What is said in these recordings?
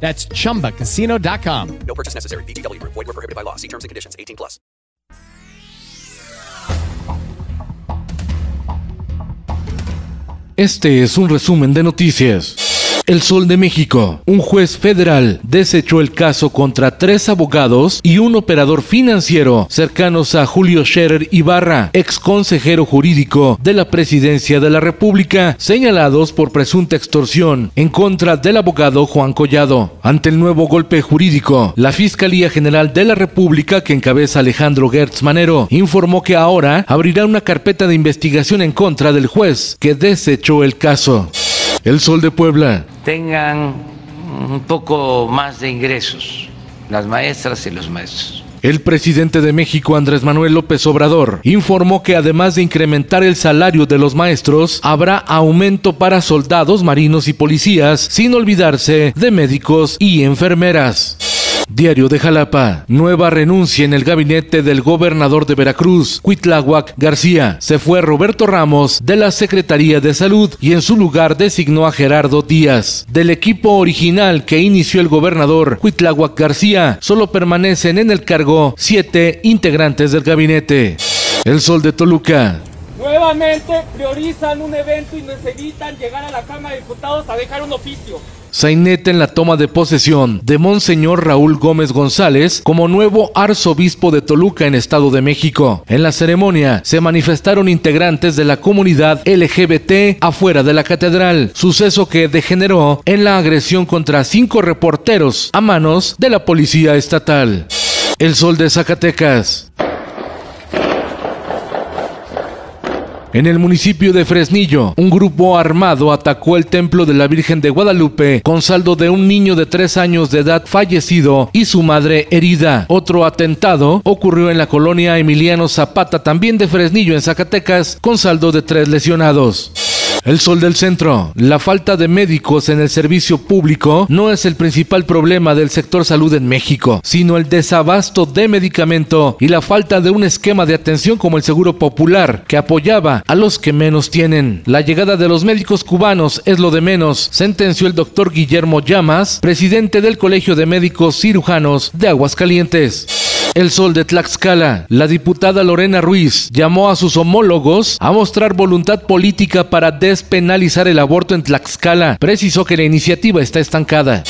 That's chumbacasino.com. No purchase necessary. VGW Group. Void were prohibited by law. See terms and conditions. 18 plus. Este es un resumen de noticias. El Sol de México. Un juez federal desechó el caso contra tres abogados y un operador financiero cercanos a Julio Scherer Ibarra, ex consejero jurídico de la presidencia de la República, señalados por presunta extorsión en contra del abogado Juan Collado. Ante el nuevo golpe jurídico, la Fiscalía General de la República, que encabeza Alejandro Gertz Manero, informó que ahora abrirá una carpeta de investigación en contra del juez que desechó el caso. El Sol de Puebla. Tengan un poco más de ingresos las maestras y los maestros. El presidente de México, Andrés Manuel López Obrador, informó que además de incrementar el salario de los maestros, habrá aumento para soldados, marinos y policías, sin olvidarse de médicos y enfermeras. Diario de Jalapa. Nueva renuncia en el gabinete del gobernador de Veracruz, Cuitláhuac García. Se fue Roberto Ramos de la Secretaría de Salud y en su lugar designó a Gerardo Díaz. Del equipo original que inició el gobernador Cuitláhuac García, solo permanecen en el cargo siete integrantes del gabinete. El Sol de Toluca. Nuevamente priorizan un evento y necesitan llegar a la Cámara de Diputados a dejar un oficio. Sainete en la toma de posesión de Monseñor Raúl Gómez González como nuevo arzobispo de Toluca en Estado de México. En la ceremonia se manifestaron integrantes de la comunidad LGBT afuera de la catedral, suceso que degeneró en la agresión contra cinco reporteros a manos de la policía estatal. El Sol de Zacatecas. En el municipio de Fresnillo, un grupo armado atacó el templo de la Virgen de Guadalupe con saldo de un niño de tres años de edad fallecido y su madre herida. Otro atentado ocurrió en la colonia Emiliano Zapata, también de Fresnillo, en Zacatecas, con saldo de tres lesionados. El sol del centro. La falta de médicos en el servicio público no es el principal problema del sector salud en México, sino el desabasto de medicamento y la falta de un esquema de atención como el Seguro Popular, que apoyaba a los que menos tienen. La llegada de los médicos cubanos es lo de menos, sentenció el doctor Guillermo Llamas, presidente del Colegio de Médicos Cirujanos de Aguascalientes. El Sol de Tlaxcala. La diputada Lorena Ruiz llamó a sus homólogos a mostrar voluntad política para despenalizar el aborto en Tlaxcala. Precisó que la iniciativa está estancada.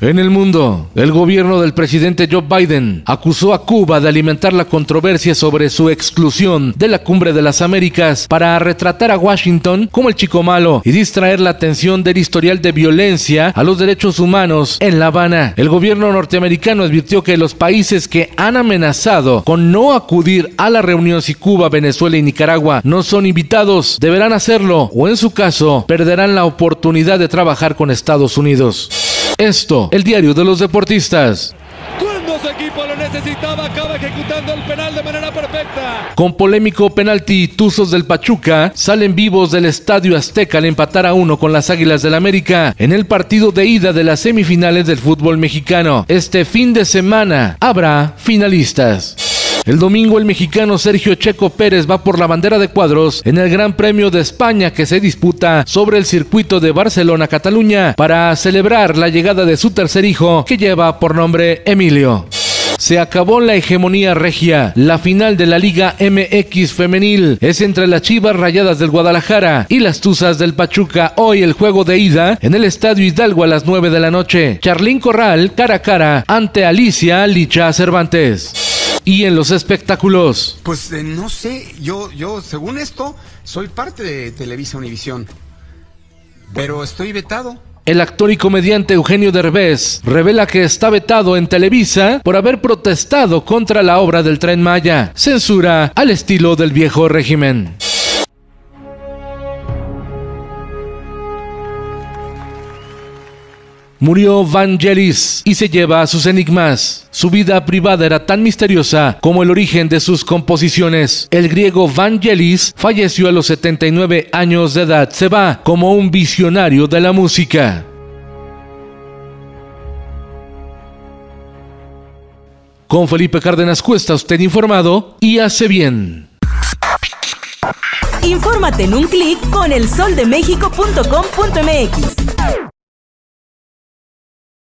En el mundo, el gobierno del presidente Joe Biden acusó a Cuba de alimentar la controversia sobre su exclusión de la Cumbre de las Américas para retratar a Washington como el chico malo y distraer la atención del historial de violencia a los derechos humanos en La Habana. El gobierno norteamericano advirtió que los países que han amenazado con no acudir a la reunión si Cuba, Venezuela y Nicaragua no son invitados, deberán hacerlo o en su caso perderán la oportunidad de trabajar con Estados Unidos. Esto, el diario de los deportistas. Cuando su equipo lo necesitaba, acaba ejecutando el penal de manera perfecta. Con polémico penalti, Tuzos del Pachuca salen vivos del Estadio Azteca al empatar a uno con las Águilas del América en el partido de ida de las semifinales del fútbol mexicano. Este fin de semana habrá finalistas. El domingo el mexicano Sergio Checo Pérez va por la bandera de cuadros en el Gran Premio de España que se disputa sobre el circuito de Barcelona-Cataluña para celebrar la llegada de su tercer hijo que lleva por nombre Emilio. Se acabó la hegemonía regia. La final de la Liga MX femenil es entre las Chivas Rayadas del Guadalajara y las Tuzas del Pachuca. Hoy el juego de ida en el Estadio Hidalgo a las 9 de la noche. Charlín Corral cara a cara ante Alicia Licha Cervantes. Y en los espectáculos. Pues eh, no sé, yo, yo, según esto, soy parte de Televisa Univisión, pero estoy vetado. El actor y comediante Eugenio Derbez revela que está vetado en Televisa por haber protestado contra la obra del Tren Maya, censura al estilo del viejo régimen. Murió Vangelis y se lleva a sus enigmas. Su vida privada era tan misteriosa como el origen de sus composiciones. El griego Vangelis falleció a los 79 años de edad. Se va como un visionario de la música. Con Felipe Cárdenas Cuesta, usted informado y hace bien. Infórmate en un clic con elsoldemexico.com.mx.